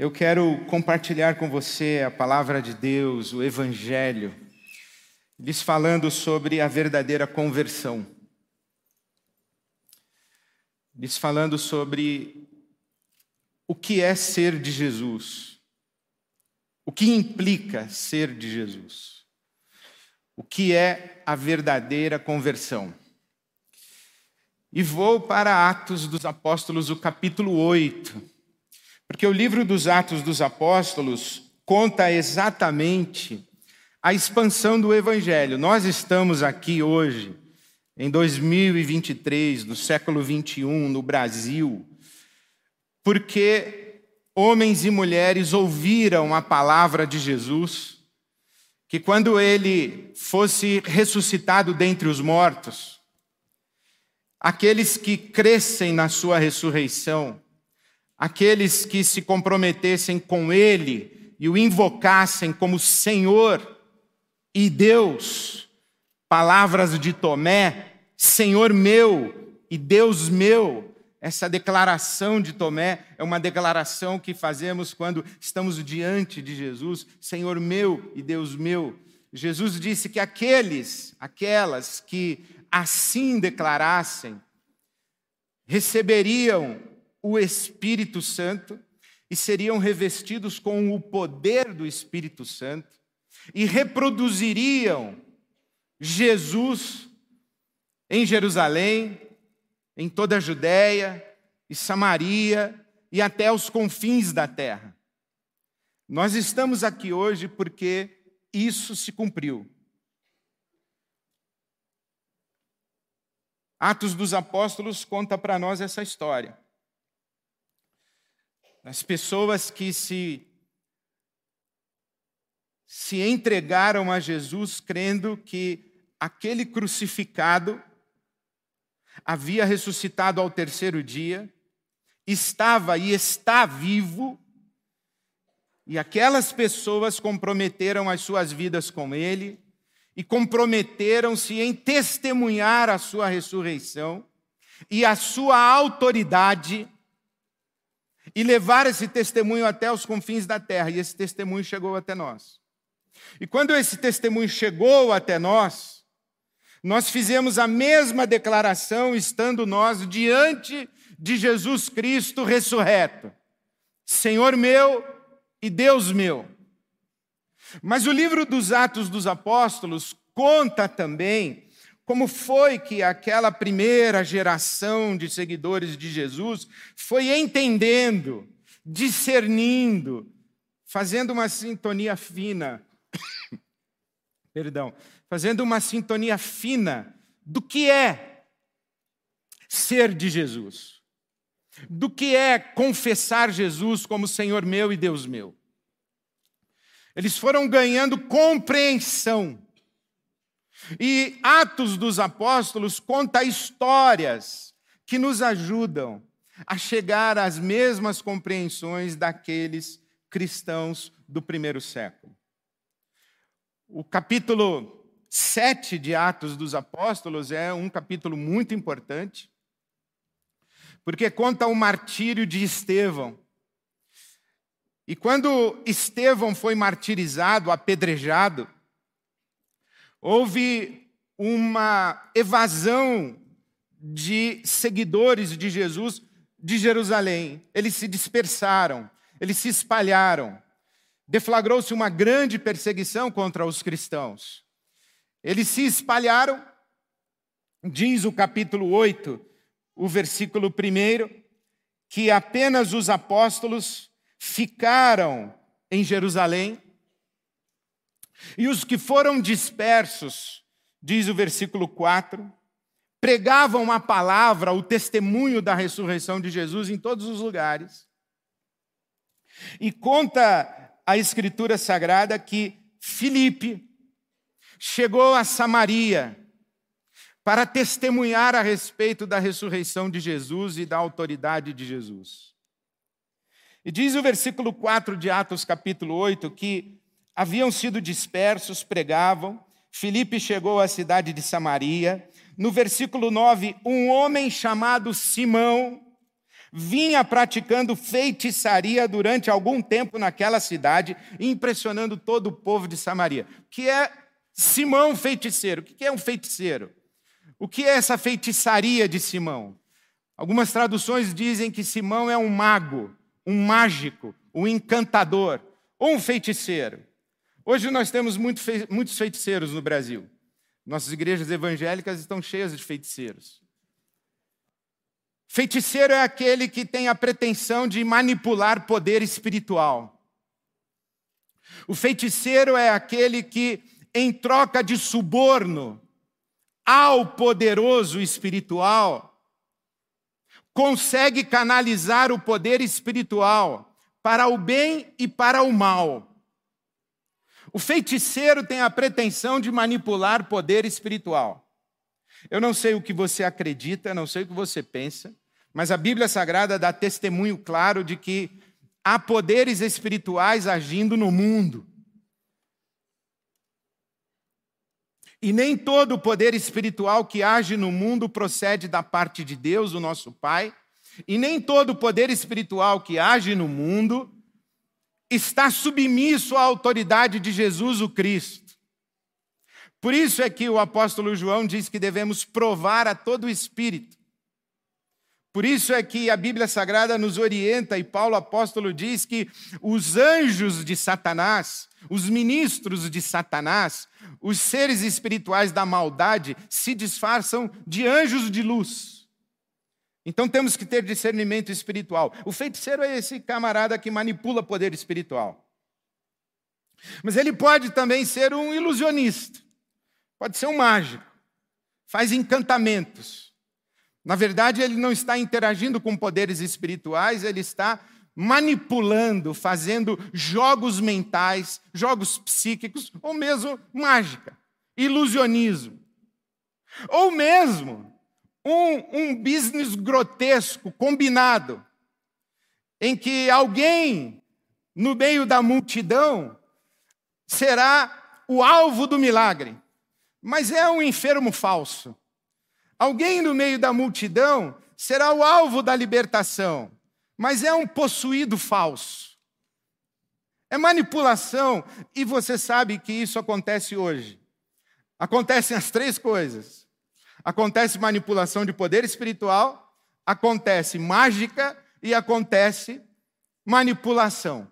eu quero compartilhar com você a palavra de Deus, o Evangelho, lhes falando sobre a verdadeira conversão, lhes falando sobre o que é ser de Jesus, o que implica ser de Jesus, o que é a verdadeira conversão. E vou para Atos dos Apóstolos, o capítulo 8, porque o livro dos Atos dos Apóstolos conta exatamente a expansão do Evangelho. Nós estamos aqui hoje, em 2023, no século 21, no Brasil, porque homens e mulheres ouviram a palavra de Jesus, que quando ele fosse ressuscitado dentre os mortos, aqueles que crescem na sua ressurreição, aqueles que se comprometessem com Ele e o invocassem como Senhor e Deus, palavras de Tomé, Senhor meu e Deus meu. Essa declaração de Tomé é uma declaração que fazemos quando estamos diante de Jesus, Senhor meu e Deus meu. Jesus disse que aqueles, aquelas que assim declarassem, receberiam o Espírito Santo e seriam revestidos com o poder do Espírito Santo e reproduziriam Jesus em Jerusalém, em toda a Judéia e Samaria e até os confins da terra. Nós estamos aqui hoje porque isso se cumpriu. Atos dos Apóstolos conta para nós essa história. As pessoas que se se entregaram a Jesus crendo que aquele crucificado havia ressuscitado ao terceiro dia, estava e está vivo, e aquelas pessoas comprometeram as suas vidas com ele, e comprometeram-se em testemunhar a sua ressurreição e a sua autoridade e levar esse testemunho até os confins da terra. E esse testemunho chegou até nós. E quando esse testemunho chegou até nós, nós fizemos a mesma declaração estando nós diante de Jesus Cristo ressurreto. Senhor meu e Deus meu. Mas o livro dos Atos dos Apóstolos conta também como foi que aquela primeira geração de seguidores de Jesus foi entendendo, discernindo, fazendo uma sintonia fina. Perdão, fazendo uma sintonia fina do que é ser de Jesus, do que é confessar Jesus como Senhor meu e Deus meu. Eles foram ganhando compreensão. E Atos dos Apóstolos conta histórias que nos ajudam a chegar às mesmas compreensões daqueles cristãos do primeiro século. O capítulo 7 de Atos dos Apóstolos é um capítulo muito importante, porque conta o martírio de Estevão. E quando Estevão foi martirizado, apedrejado, houve uma evasão de seguidores de Jesus de Jerusalém. Eles se dispersaram, eles se espalharam. Deflagrou-se uma grande perseguição contra os cristãos. Eles se espalharam, diz o capítulo 8, o versículo 1, que apenas os apóstolos ficaram em Jerusalém, e os que foram dispersos, diz o versículo 4, pregavam a palavra, o testemunho da ressurreição de Jesus em todos os lugares. E conta a Escritura Sagrada que Filipe chegou a Samaria para testemunhar a respeito da ressurreição de Jesus e da autoridade de Jesus. E diz o versículo 4 de Atos, capítulo 8, que haviam sido dispersos, pregavam. Filipe chegou à cidade de Samaria. No versículo 9, um homem chamado Simão, vinha praticando feitiçaria durante algum tempo naquela cidade, impressionando todo o povo de Samaria. Que é Simão feiticeiro. O que é um feiticeiro? O que é essa feitiçaria de Simão? Algumas traduções dizem que Simão é um mago, um mágico, um encantador ou um feiticeiro. Hoje nós temos muitos feiticeiros no Brasil. Nossas igrejas evangélicas estão cheias de feiticeiros. Feiticeiro é aquele que tem a pretensão de manipular poder espiritual. O feiticeiro é aquele que, em troca de suborno ao poderoso espiritual, consegue canalizar o poder espiritual para o bem e para o mal. O feiticeiro tem a pretensão de manipular poder espiritual. Eu não sei o que você acredita, não sei o que você pensa, mas a Bíblia Sagrada dá testemunho claro de que há poderes espirituais agindo no mundo. E nem todo poder espiritual que age no mundo procede da parte de Deus, o nosso Pai, e nem todo poder espiritual que age no mundo está submisso à autoridade de Jesus o Cristo. Por isso é que o apóstolo João diz que devemos provar a todo o espírito por isso é que a Bíblia Sagrada nos orienta, e Paulo apóstolo diz que os anjos de Satanás, os ministros de Satanás, os seres espirituais da maldade, se disfarçam de anjos de luz. Então temos que ter discernimento espiritual. O feiticeiro é esse camarada que manipula poder espiritual. Mas ele pode também ser um ilusionista, pode ser um mágico, faz encantamentos na verdade, ele não está interagindo com poderes espirituais, ele está manipulando, fazendo jogos mentais, jogos psíquicos, ou mesmo mágica, ilusionismo. Ou mesmo um, um business grotesco, combinado, em que alguém no meio da multidão será o alvo do milagre, mas é um enfermo falso. Alguém no meio da multidão será o alvo da libertação, mas é um possuído falso. É manipulação, e você sabe que isso acontece hoje. Acontecem as três coisas: acontece manipulação de poder espiritual, acontece mágica e acontece manipulação.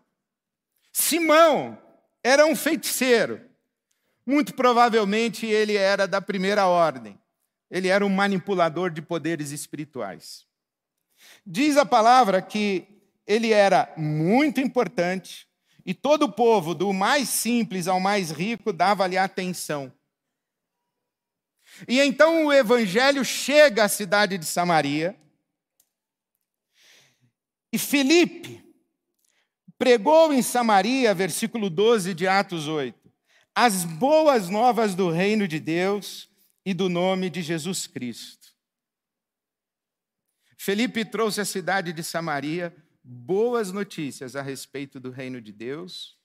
Simão era um feiticeiro. Muito provavelmente ele era da primeira ordem. Ele era um manipulador de poderes espirituais. Diz a palavra que ele era muito importante e todo o povo, do mais simples ao mais rico, dava-lhe atenção. E então o evangelho chega à cidade de Samaria. E Filipe pregou em Samaria, versículo 12 de Atos 8, as boas novas do reino de Deus e do nome de Jesus Cristo. Felipe trouxe à cidade de Samaria boas notícias a respeito do reino de Deus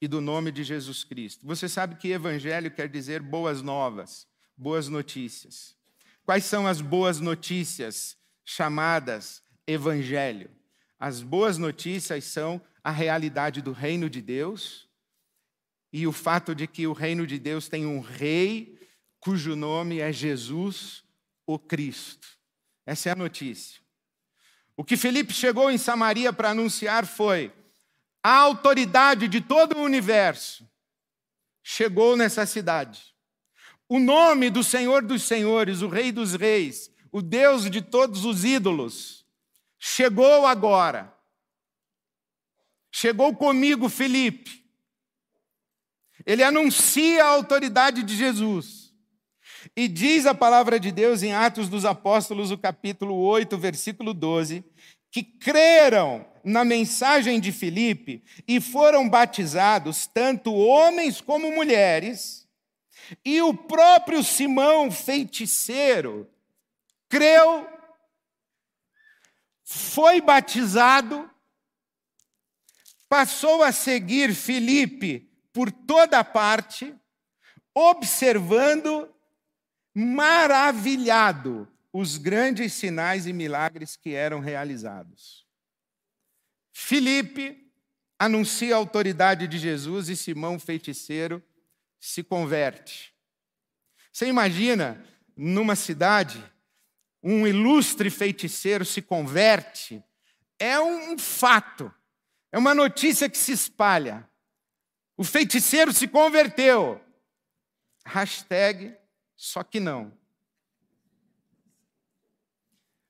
e do nome de Jesus Cristo. Você sabe que evangelho quer dizer boas novas, boas notícias. Quais são as boas notícias chamadas evangelho? As boas notícias são a realidade do reino de Deus e o fato de que o reino de Deus tem um rei cujo nome é Jesus o Cristo. Essa é a notícia. O que Felipe chegou em Samaria para anunciar foi: a autoridade de todo o universo chegou nessa cidade. O nome do Senhor dos Senhores, o Rei dos Reis, o Deus de todos os ídolos, chegou agora. Chegou comigo, Felipe. Ele anuncia a autoridade de Jesus. E diz a palavra de Deus em Atos dos Apóstolos, o capítulo 8, versículo 12, que creram na mensagem de Filipe e foram batizados tanto homens como mulheres, e o próprio Simão feiticeiro creu, foi batizado, passou a seguir Filipe por toda parte, observando maravilhado os grandes sinais e milagres que eram realizados. Filipe anuncia a autoridade de Jesus e Simão, feiticeiro, se converte. Você imagina, numa cidade, um ilustre feiticeiro se converte? É um fato, é uma notícia que se espalha. O feiticeiro se converteu. Hashtag só que não.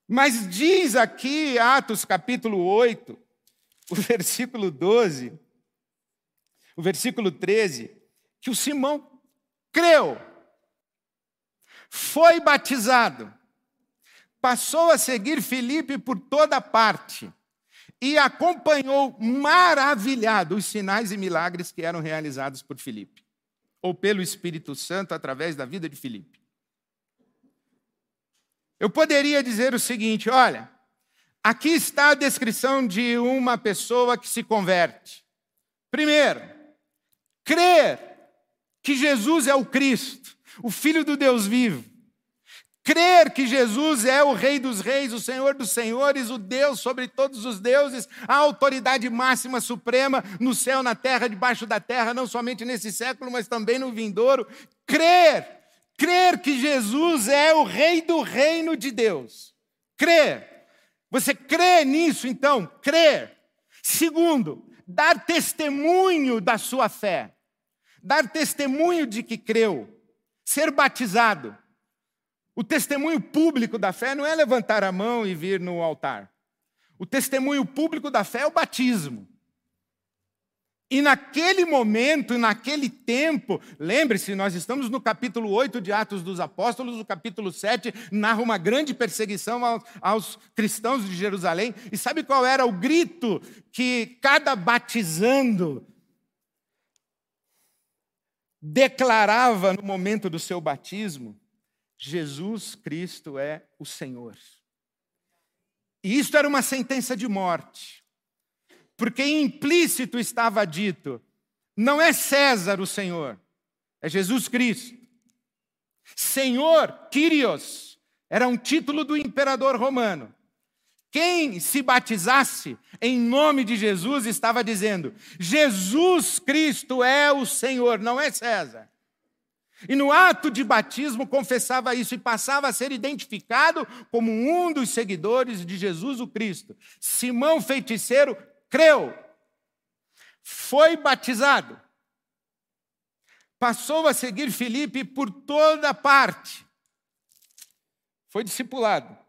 Mas diz aqui, Atos capítulo 8, o versículo 12, o versículo 13, que o Simão creu, foi batizado, passou a seguir Filipe por toda parte e acompanhou maravilhado os sinais e milagres que eram realizados por Filipe, ou pelo Espírito Santo através da vida de Filipe. Eu poderia dizer o seguinte: olha, aqui está a descrição de uma pessoa que se converte. Primeiro, crer que Jesus é o Cristo, o Filho do Deus vivo. Crer que Jesus é o Rei dos Reis, o Senhor dos Senhores, o Deus sobre todos os deuses, a autoridade máxima suprema no céu, na terra, debaixo da terra, não somente nesse século, mas também no vindouro. Crer Crer que Jesus é o rei do reino de Deus. Crer. Você crê nisso, então? Crer. Segundo, dar testemunho da sua fé. Dar testemunho de que creu. Ser batizado. O testemunho público da fé não é levantar a mão e vir no altar. O testemunho público da fé é o batismo. E naquele momento, naquele tempo, lembre-se, nós estamos no capítulo 8 de Atos dos Apóstolos, o capítulo 7 narra uma grande perseguição aos, aos, cristãos de Jerusalém. E sabe qual era o grito que cada batizando declarava no momento do seu batismo? Jesus Cristo é o Senhor. E isto era uma sentença de morte porque implícito estava dito: não é César o Senhor, é Jesus Cristo. Senhor, Kyrios, era um título do imperador romano. Quem se batizasse em nome de Jesus estava dizendo: Jesus Cristo é o Senhor, não é César. E no ato de batismo confessava isso e passava a ser identificado como um dos seguidores de Jesus o Cristo. Simão feiticeiro creu, foi batizado, passou a seguir Filipe por toda parte, foi discipulado.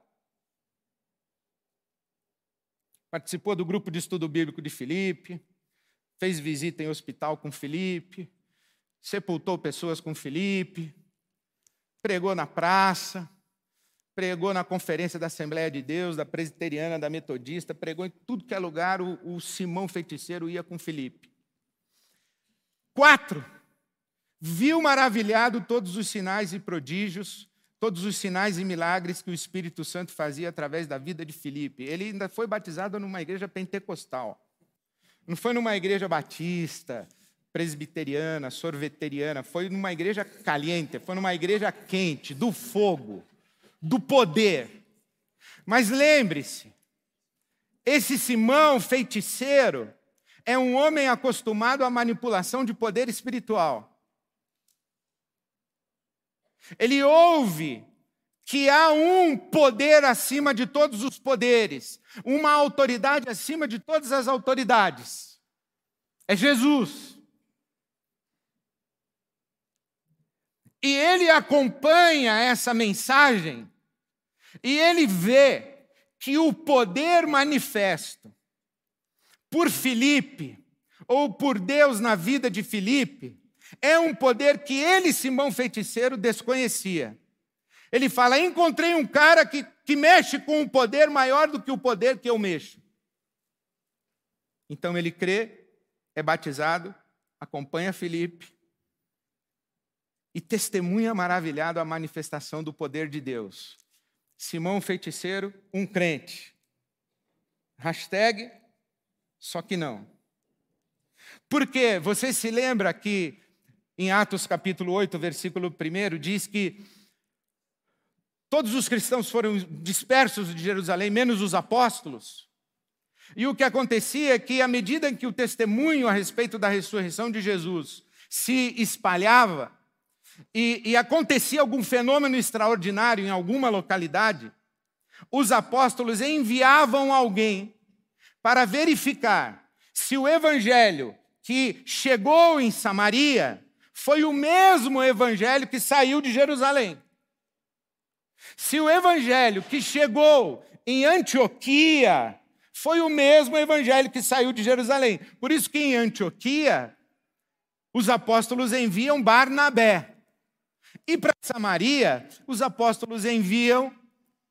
Participou do grupo de estudo bíblico de Filipe, fez visita em hospital com Filipe, sepultou pessoas com Filipe, pregou na praça, pregou na conferência da Assembleia de Deus, da Presbiteriana, da Metodista, pregou em tudo que é lugar, o, o Simão feiticeiro ia com Felipe. Quatro, viu maravilhado todos os sinais e prodígios, todos os sinais e milagres que o Espírito Santo fazia através da vida de Filipe. Ele ainda foi batizado numa igreja pentecostal. Não foi numa igreja batista, presbiteriana, sorveteriana, foi numa igreja caliente, foi numa igreja quente, do fogo do poder. Mas lembre-se, esse Simão feiticeiro é um homem acostumado à manipulação de poder espiritual. Ele ouve que há um poder acima de todos os poderes, uma autoridade acima de todas as autoridades. É Jesus. E ele acompanha essa mensagem e ele vê que o poder manifesto por Filipe, ou por Deus na vida de Filipe, é um poder que ele, Simão feiticeiro, desconhecia. Ele fala: encontrei um cara que, que mexe com um poder maior do que o poder que eu mexo. Então ele crê, é batizado, acompanha Filipe, e testemunha maravilhado a manifestação do poder de Deus. Simão feiticeiro, um crente. Hashtag, só que não. Porque você se lembra que em Atos capítulo 8, versículo 1, diz que Todos os cristãos foram dispersos de Jerusalém, menos os apóstolos. E o que acontecia é que, à medida que o testemunho a respeito da ressurreição de Jesus se espalhava, e, e acontecia algum fenômeno extraordinário em alguma localidade, os apóstolos enviavam alguém para verificar se o evangelho que chegou em Samaria foi o mesmo evangelho que saiu de Jerusalém. Se o evangelho que chegou em Antioquia foi o mesmo evangelho que saiu de Jerusalém. Por isso que em Antioquia os apóstolos enviam Barnabé. E para Samaria, os apóstolos enviam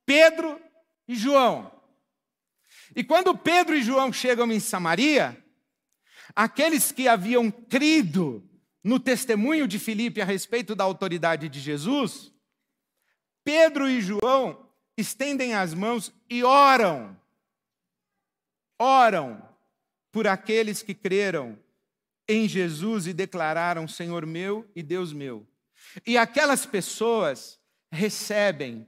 Pedro e João. E quando Pedro e João chegam em Samaria, aqueles que haviam crido no testemunho de Filipe a respeito da autoridade de Jesus, Pedro e João estendem as mãos e oram. Oram por aqueles que creram em Jesus e declararam Senhor meu e Deus meu. E aquelas pessoas recebem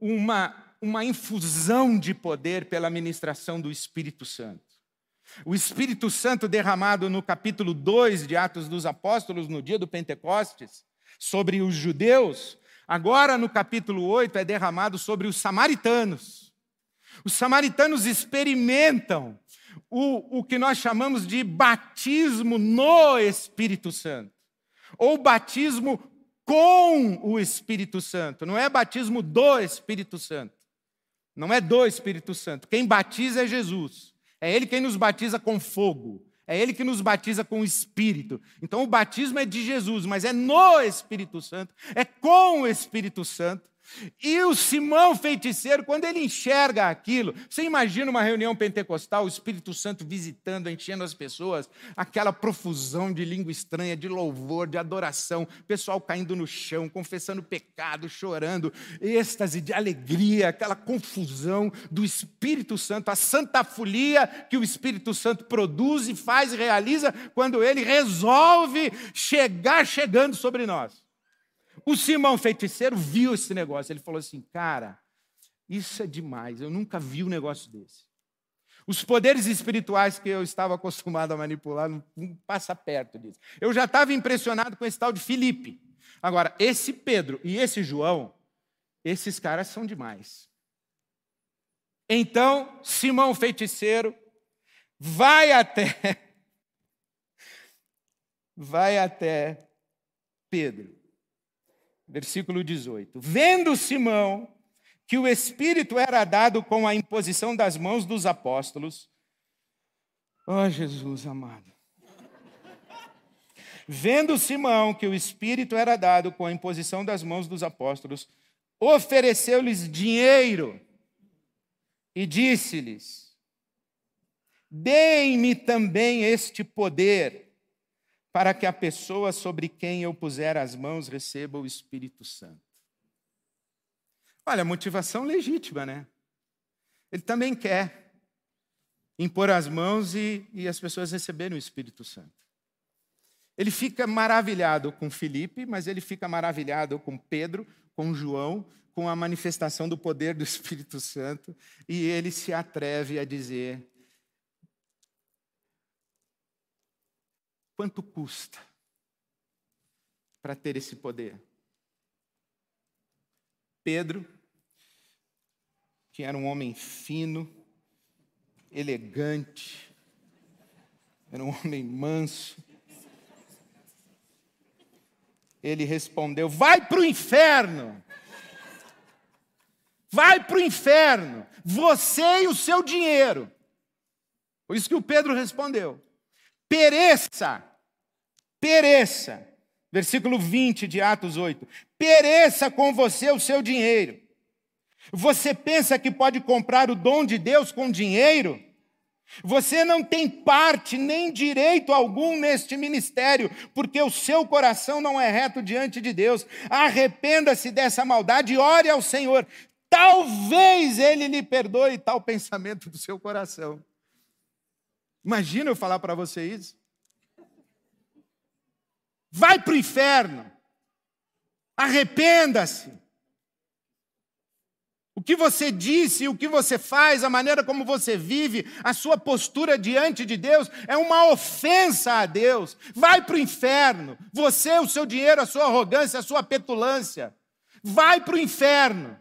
uma uma infusão de poder pela ministração do Espírito Santo. O Espírito Santo derramado no capítulo 2 de Atos dos Apóstolos, no dia do Pentecostes, sobre os judeus, agora no capítulo 8 é derramado sobre os samaritanos. Os samaritanos experimentam o, o que nós chamamos de batismo no Espírito Santo, ou batismo com o Espírito Santo, não é batismo do Espírito Santo. Não é do Espírito Santo. Quem batiza é Jesus. É Ele quem nos batiza com fogo. É Ele que nos batiza com o Espírito. Então o batismo é de Jesus, mas é no Espírito Santo, é com o Espírito Santo. E o Simão feiticeiro, quando ele enxerga aquilo, você imagina uma reunião pentecostal, o Espírito Santo visitando, enchendo as pessoas, aquela profusão de língua estranha, de louvor, de adoração, pessoal caindo no chão, confessando pecado, chorando, êxtase de alegria, aquela confusão do Espírito Santo, a santa folia que o Espírito Santo produz e faz e realiza quando ele resolve chegar chegando sobre nós. O Simão feiticeiro viu esse negócio. Ele falou assim: Cara, isso é demais. Eu nunca vi um negócio desse. Os poderes espirituais que eu estava acostumado a manipular não, passa perto disso. Eu já estava impressionado com esse tal de Filipe. Agora, esse Pedro e esse João, esses caras são demais. Então, Simão feiticeiro vai até vai até Pedro versículo 18. Vendo Simão que o Espírito era dado com a imposição das mãos dos apóstolos, oh, Jesus amado. Vendo Simão que o Espírito era dado com a imposição das mãos dos apóstolos, ofereceu-lhes dinheiro e disse-lhes: Deem-me também este poder para que a pessoa sobre quem eu puser as mãos receba o Espírito Santo. Olha, motivação legítima, né? Ele também quer impor as mãos e, e as pessoas receberem o Espírito Santo. Ele fica maravilhado com Felipe, mas ele fica maravilhado com Pedro, com João, com a manifestação do poder do Espírito Santo, e ele se atreve a dizer: Quanto custa para ter esse poder? Pedro, que era um homem fino, elegante, era um homem manso, ele respondeu: Vai para o inferno! Vai para o inferno, você e o seu dinheiro. Foi isso que o Pedro respondeu. Pereça pereça. Versículo 20 de Atos 8. Pereça com você o seu dinheiro. Você pensa que pode comprar o dom de Deus com dinheiro? Você não tem parte nem direito algum neste ministério, porque o seu coração não é reto diante de Deus. Arrependa-se dessa maldade e ore ao Senhor. Talvez Ele lhe perdoe tal pensamento do seu coração. Imagina eu falar para você isso. Vai para o inferno. Arrependa-se. que você disse, o que você faz, a maneira como você vive, a sua postura diante de Deus é uma ofensa a Deus. Vai para o inferno. Você, o seu dinheiro, a sua arrogância, a sua petulância. Vai para o inferno.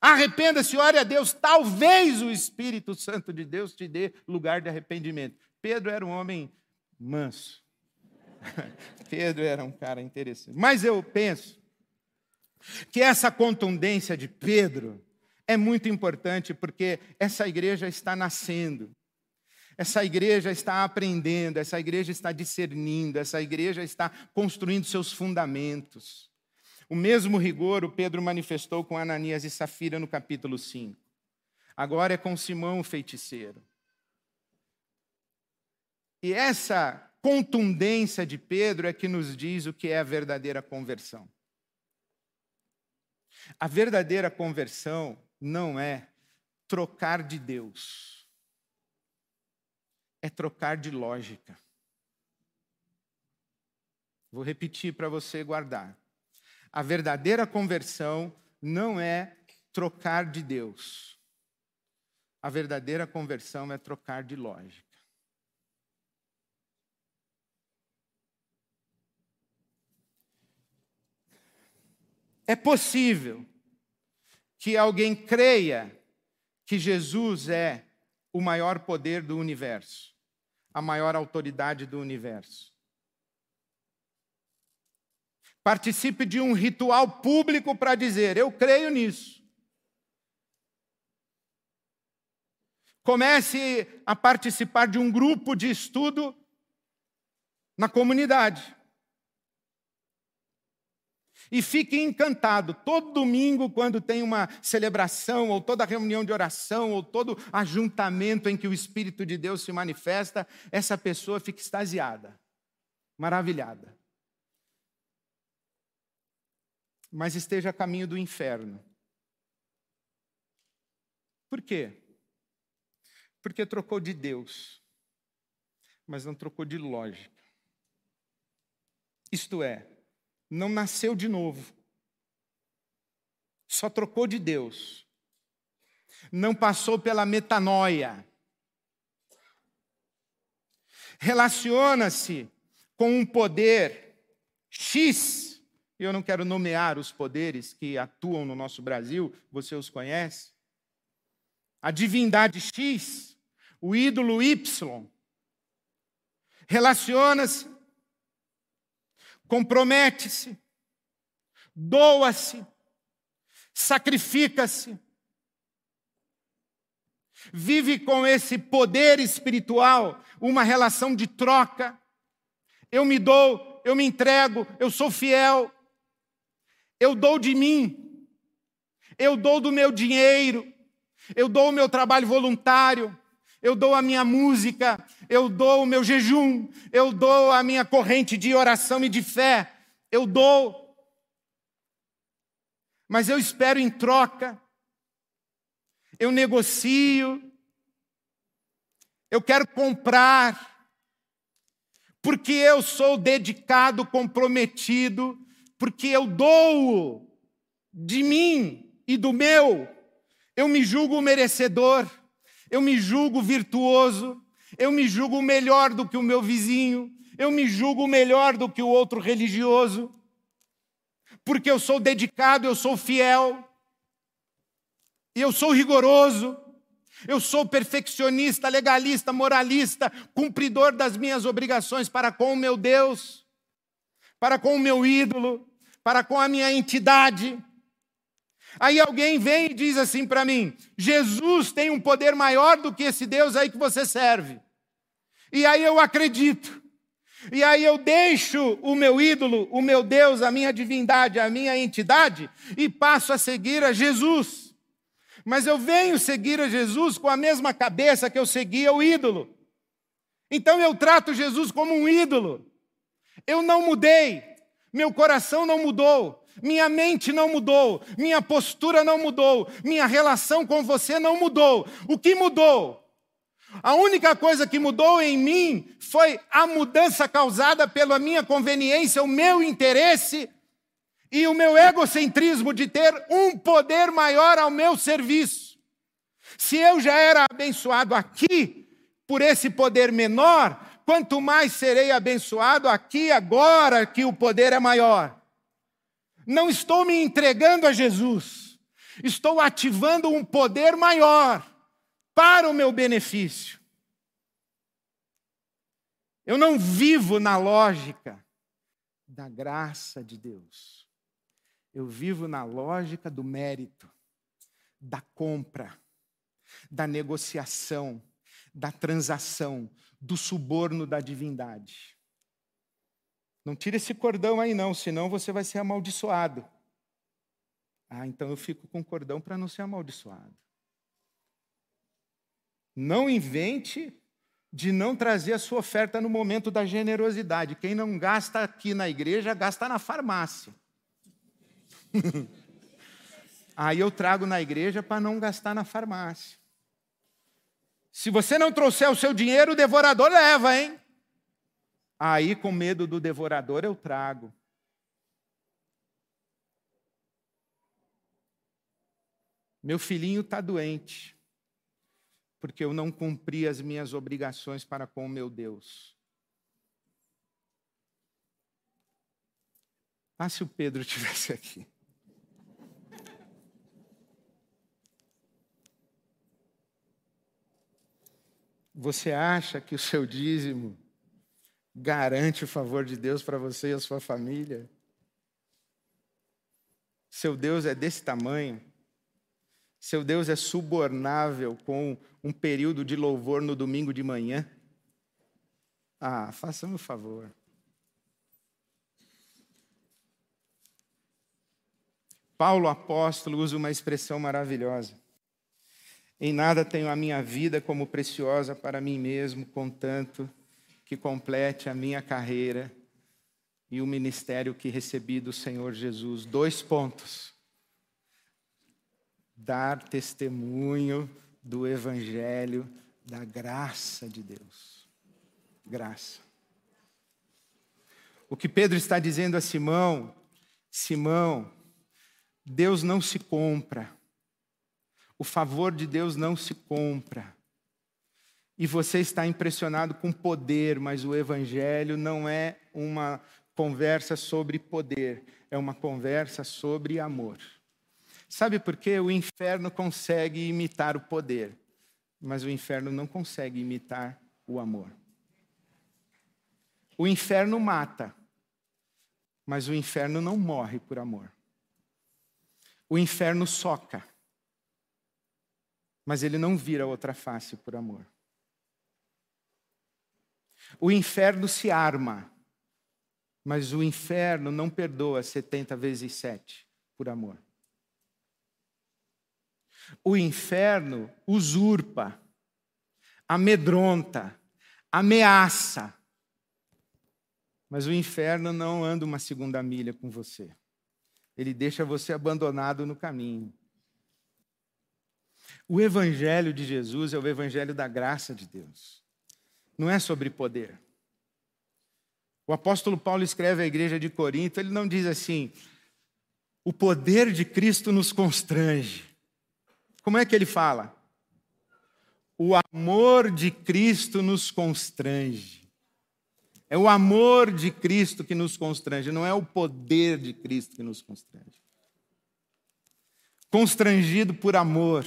Arrependa-se, ore a Deus. Talvez o Espírito Santo de Deus te dê lugar de arrependimento. Pedro era um homem manso. Pedro era um cara interessante. Mas eu penso que essa contundência de Pedro é muito importante porque essa igreja está nascendo. Essa igreja está aprendendo, essa igreja está discernindo, essa igreja está construindo seus fundamentos. O mesmo rigor o Pedro manifestou com Ananias e Safira no capítulo 5. Agora é com Simão o feiticeiro. E essa contundência de Pedro é que nos diz o que é a verdadeira conversão. A verdadeira conversão não é trocar de Deus, é trocar de lógica. Vou repetir para você guardar. A verdadeira conversão não é trocar de Deus. A verdadeira conversão é trocar de lógica. É possível que alguém creia que Jesus é o maior poder do universo, a maior autoridade do universo. Participe de um ritual público para dizer: Eu creio nisso. Comece a participar de um grupo de estudo na comunidade. E fique encantado. Todo domingo, quando tem uma celebração, ou toda reunião de oração, ou todo ajuntamento em que o Espírito de Deus se manifesta, essa pessoa fica extasiada, maravilhada. Mas esteja a caminho do inferno. Por quê? Porque trocou de Deus, mas não trocou de lógica. Isto é, não nasceu de novo. Só trocou de Deus. Não passou pela metanoia. Relaciona-se com um poder X. Eu não quero nomear os poderes que atuam no nosso Brasil, você os conhece. A divindade X, o ídolo Y. Relaciona-se compromete-se, doa-se, sacrifica-se, vive com esse poder espiritual uma relação de troca. Eu me dou, eu me entrego, eu sou fiel, eu dou de mim, eu dou do meu dinheiro, eu dou o meu trabalho voluntário, eu dou a minha música, eu dou o meu jejum, eu dou a minha corrente de oração e de fé, eu dou. Mas eu espero em troca, eu negocio, eu quero comprar, porque eu sou dedicado, comprometido, porque eu dou de mim e do meu, eu me julgo merecedor eu me julgo virtuoso, eu me julgo melhor do que o meu vizinho, eu me julgo melhor do que o outro religioso, porque eu sou dedicado, eu sou fiel, eu sou rigoroso, eu sou perfeccionista, legalista, moralista, cumpridor das minhas obrigações para com o meu Deus, para com o meu ídolo, para com a minha entidade. Aí alguém vem e diz assim para mim: Jesus tem um poder maior do que esse Deus aí que você serve. E aí eu acredito. E aí eu deixo o meu ídolo, o meu Deus, a minha divindade, a minha entidade e passo a seguir a Jesus. Mas eu venho seguir a Jesus com a mesma cabeça que eu seguia o ídolo. Então eu trato Jesus como um ídolo. Eu não mudei, meu coração não mudou, minha mente não mudou, minha postura não mudou, minha relação com você não mudou. O que mudou? A única coisa que mudou em mim foi a mudança causada pela minha conveniência, o meu interesse e o meu egocentrismo de ter um poder maior ao meu serviço. Se eu já era abençoado aqui por esse poder menor, quanto mais serei abençoado aqui agora que o poder é maior. Não estou me entregando a Jesus, estou ativando um poder maior para o meu benefício. Eu não vivo na lógica da graça de Deus. Eu vivo na lógica do mérito, da compra, da negociação, da transação, do suborno da divindade. Não tira esse cordão aí, não, senão você vai ser amaldiçoado. Ah, então eu fico com cordão para não ser amaldiçoado. Não invente de não trazer a sua oferta no momento da generosidade. Quem não gasta aqui na igreja, gasta na farmácia. Aí eu trago na igreja para não gastar na farmácia. Se você não trouxer o seu dinheiro, o devorador leva, hein? Aí, com medo do devorador, eu trago. Meu filhinho está doente porque eu não cumpri as minhas obrigações para com o meu Deus. Ah, se o Pedro estivesse aqui. Você acha que o seu dízimo garante o favor de Deus para você e a sua família? Seu Deus é desse tamanho? Seu Deus é subornável com um período de louvor no domingo de manhã? Ah, faça-me um favor. Paulo apóstolo usa uma expressão maravilhosa. Em nada tenho a minha vida como preciosa para mim mesmo, contanto que complete a minha carreira e o ministério que recebi do Senhor Jesus. Dois pontos dar testemunho do Evangelho da graça de Deus. Graça. O que Pedro está dizendo a Simão, Simão, Deus não se compra. O favor de Deus não se compra. E você está impressionado com poder, mas o Evangelho não é uma conversa sobre poder, é uma conversa sobre amor. Sabe por quê? O inferno consegue imitar o poder, mas o inferno não consegue imitar o amor. O inferno mata, mas o inferno não morre por amor. O inferno soca, mas ele não vira outra face por amor. O inferno se arma, mas o inferno não perdoa 70 vezes 7 por amor. O inferno usurpa, amedronta, ameaça. Mas o inferno não anda uma segunda milha com você. Ele deixa você abandonado no caminho. O evangelho de Jesus é o evangelho da graça de Deus. Não é sobre poder. O apóstolo Paulo escreve à igreja de Corinto, ele não diz assim: o poder de Cristo nos constrange. Como é que ele fala? O amor de Cristo nos constrange. É o amor de Cristo que nos constrange, não é o poder de Cristo que nos constrange. Constrangido por amor,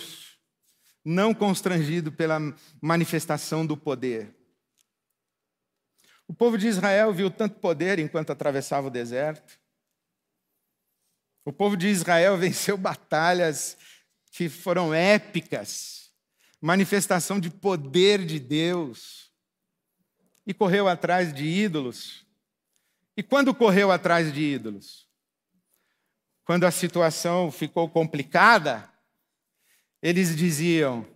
não constrangido pela manifestação do poder. O povo de Israel viu tanto poder enquanto atravessava o deserto. O povo de Israel venceu batalhas que foram épicas, manifestação de poder de Deus, e correu atrás de ídolos. E quando correu atrás de ídolos? Quando a situação ficou complicada, eles diziam: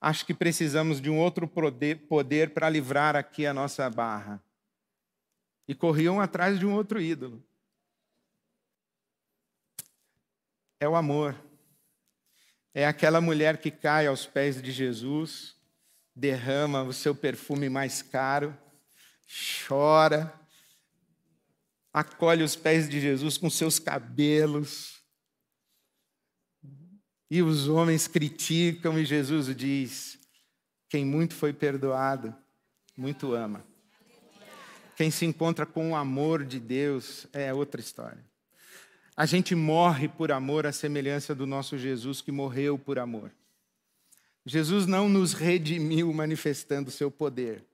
Acho que precisamos de um outro poder para livrar aqui a nossa barra. E corriam atrás de um outro ídolo. É o amor é aquela mulher que cai aos pés de Jesus, derrama o seu perfume mais caro, chora, acolhe os pés de Jesus com seus cabelos. E os homens criticam, e Jesus diz: quem muito foi perdoado, muito ama. Quem se encontra com o amor de Deus é outra história. A gente morre por amor, à semelhança do nosso Jesus que morreu por amor. Jesus não nos redimiu manifestando o seu poder.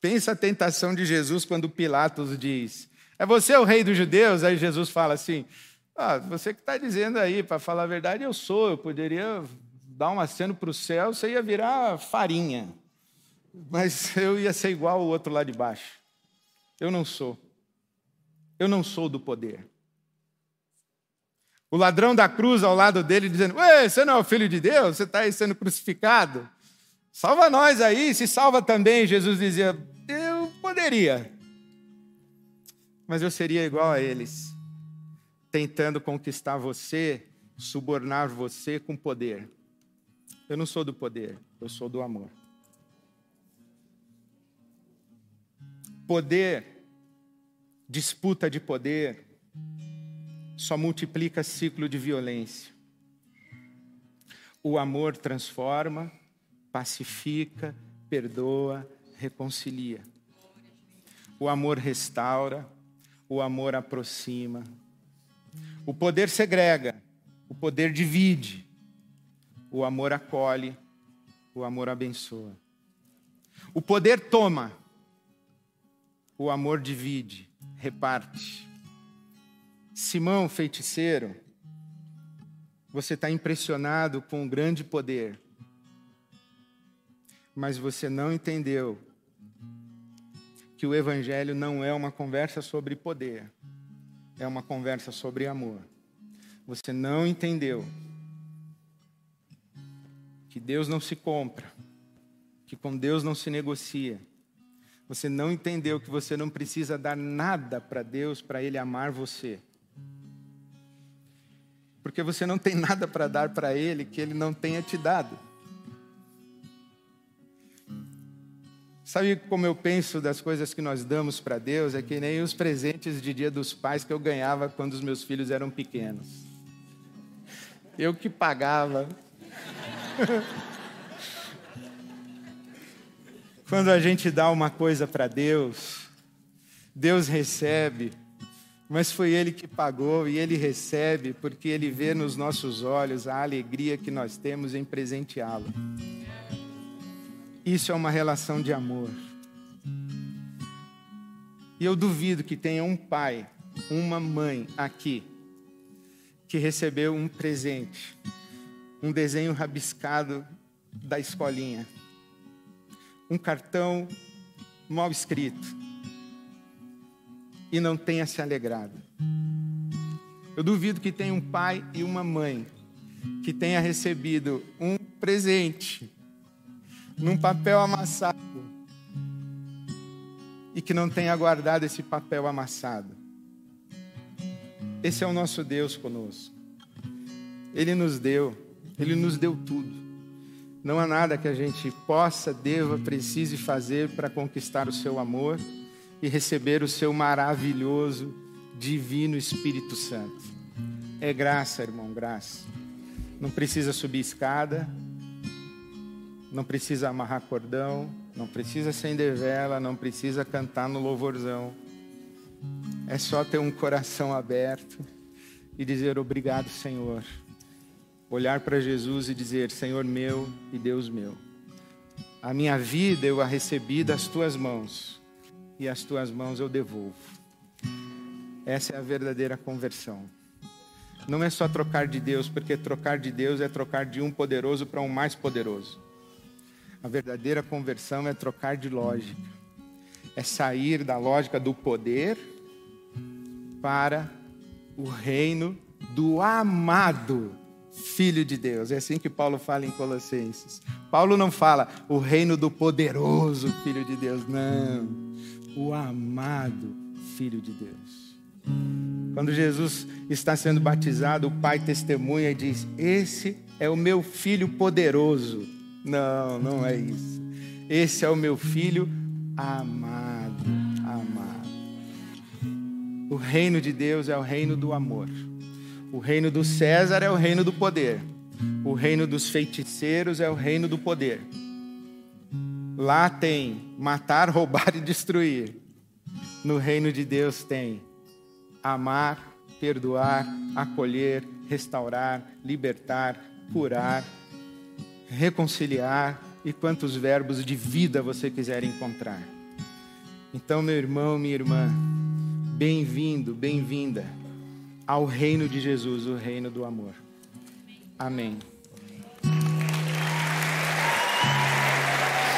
Pensa a tentação de Jesus quando Pilatos diz: É você o rei dos judeus? Aí Jesus fala assim: ah, Você que está dizendo aí, para falar a verdade, eu sou. Eu poderia dar um aceno para o céu, você ia virar farinha. Mas eu ia ser igual o outro lá de baixo. Eu não sou. Eu não sou do poder. O ladrão da cruz ao lado dele dizendo: Ué, você não é o filho de Deus? Você está aí sendo crucificado? Salva nós aí, se salva também. Jesus dizia: Eu poderia, mas eu seria igual a eles, tentando conquistar você, subornar você com poder. Eu não sou do poder, eu sou do amor. Poder, disputa de poder, só multiplica ciclo de violência. O amor transforma, pacifica, perdoa, reconcilia. O amor restaura, o amor aproxima. O poder segrega, o poder divide. O amor acolhe, o amor abençoa. O poder toma, o amor divide, reparte. Simão, feiticeiro, você está impressionado com o grande poder, mas você não entendeu que o Evangelho não é uma conversa sobre poder, é uma conversa sobre amor. Você não entendeu que Deus não se compra, que com Deus não se negocia. Você não entendeu que você não precisa dar nada para Deus para Ele amar você porque você não tem nada para dar para Ele que Ele não tenha te dado. Sabe como eu penso das coisas que nós damos para Deus? É que nem os presentes de Dia dos Pais que eu ganhava quando os meus filhos eram pequenos. Eu que pagava. quando a gente dá uma coisa para Deus, Deus recebe mas foi Ele que pagou e Ele recebe, porque Ele vê nos nossos olhos a alegria que nós temos em presenteá-lo. Isso é uma relação de amor. E eu duvido que tenha um pai, uma mãe aqui, que recebeu um presente, um desenho rabiscado da escolinha, um cartão mal escrito e não tenha se alegrado. Eu duvido que tenha um pai e uma mãe que tenha recebido um presente num papel amassado e que não tenha guardado esse papel amassado. Esse é o nosso Deus conosco. Ele nos deu, ele nos deu tudo. Não há nada que a gente possa, deva, precise fazer para conquistar o seu amor e receber o seu maravilhoso, divino Espírito Santo. É graça, irmão, graça. Não precisa subir escada, não precisa amarrar cordão, não precisa acender vela, não precisa cantar no louvorzão. É só ter um coração aberto e dizer obrigado, Senhor. Olhar para Jesus e dizer: Senhor meu e Deus meu. A minha vida eu a recebi das tuas mãos e as tuas mãos eu devolvo. Essa é a verdadeira conversão. Não é só trocar de Deus, porque trocar de Deus é trocar de um poderoso para um mais poderoso. A verdadeira conversão é trocar de lógica. É sair da lógica do poder para o reino do amado Filho de Deus. É assim que Paulo fala em Colossenses. Paulo não fala o reino do poderoso Filho de Deus, não o amado Filho de Deus. Quando Jesus está sendo batizado, o Pai testemunha e diz: Esse é o meu filho poderoso. Não, não é isso. Esse é o meu filho amado, amado. O reino de Deus é o reino do amor. O reino do César é o reino do poder. O reino dos feiticeiros é o reino do poder. Lá tem matar, roubar e destruir. No reino de Deus tem amar, perdoar, acolher, restaurar, libertar, curar, reconciliar e quantos verbos de vida você quiser encontrar. Então, meu irmão, minha irmã, bem-vindo, bem-vinda ao reino de Jesus, o reino do amor. Amém.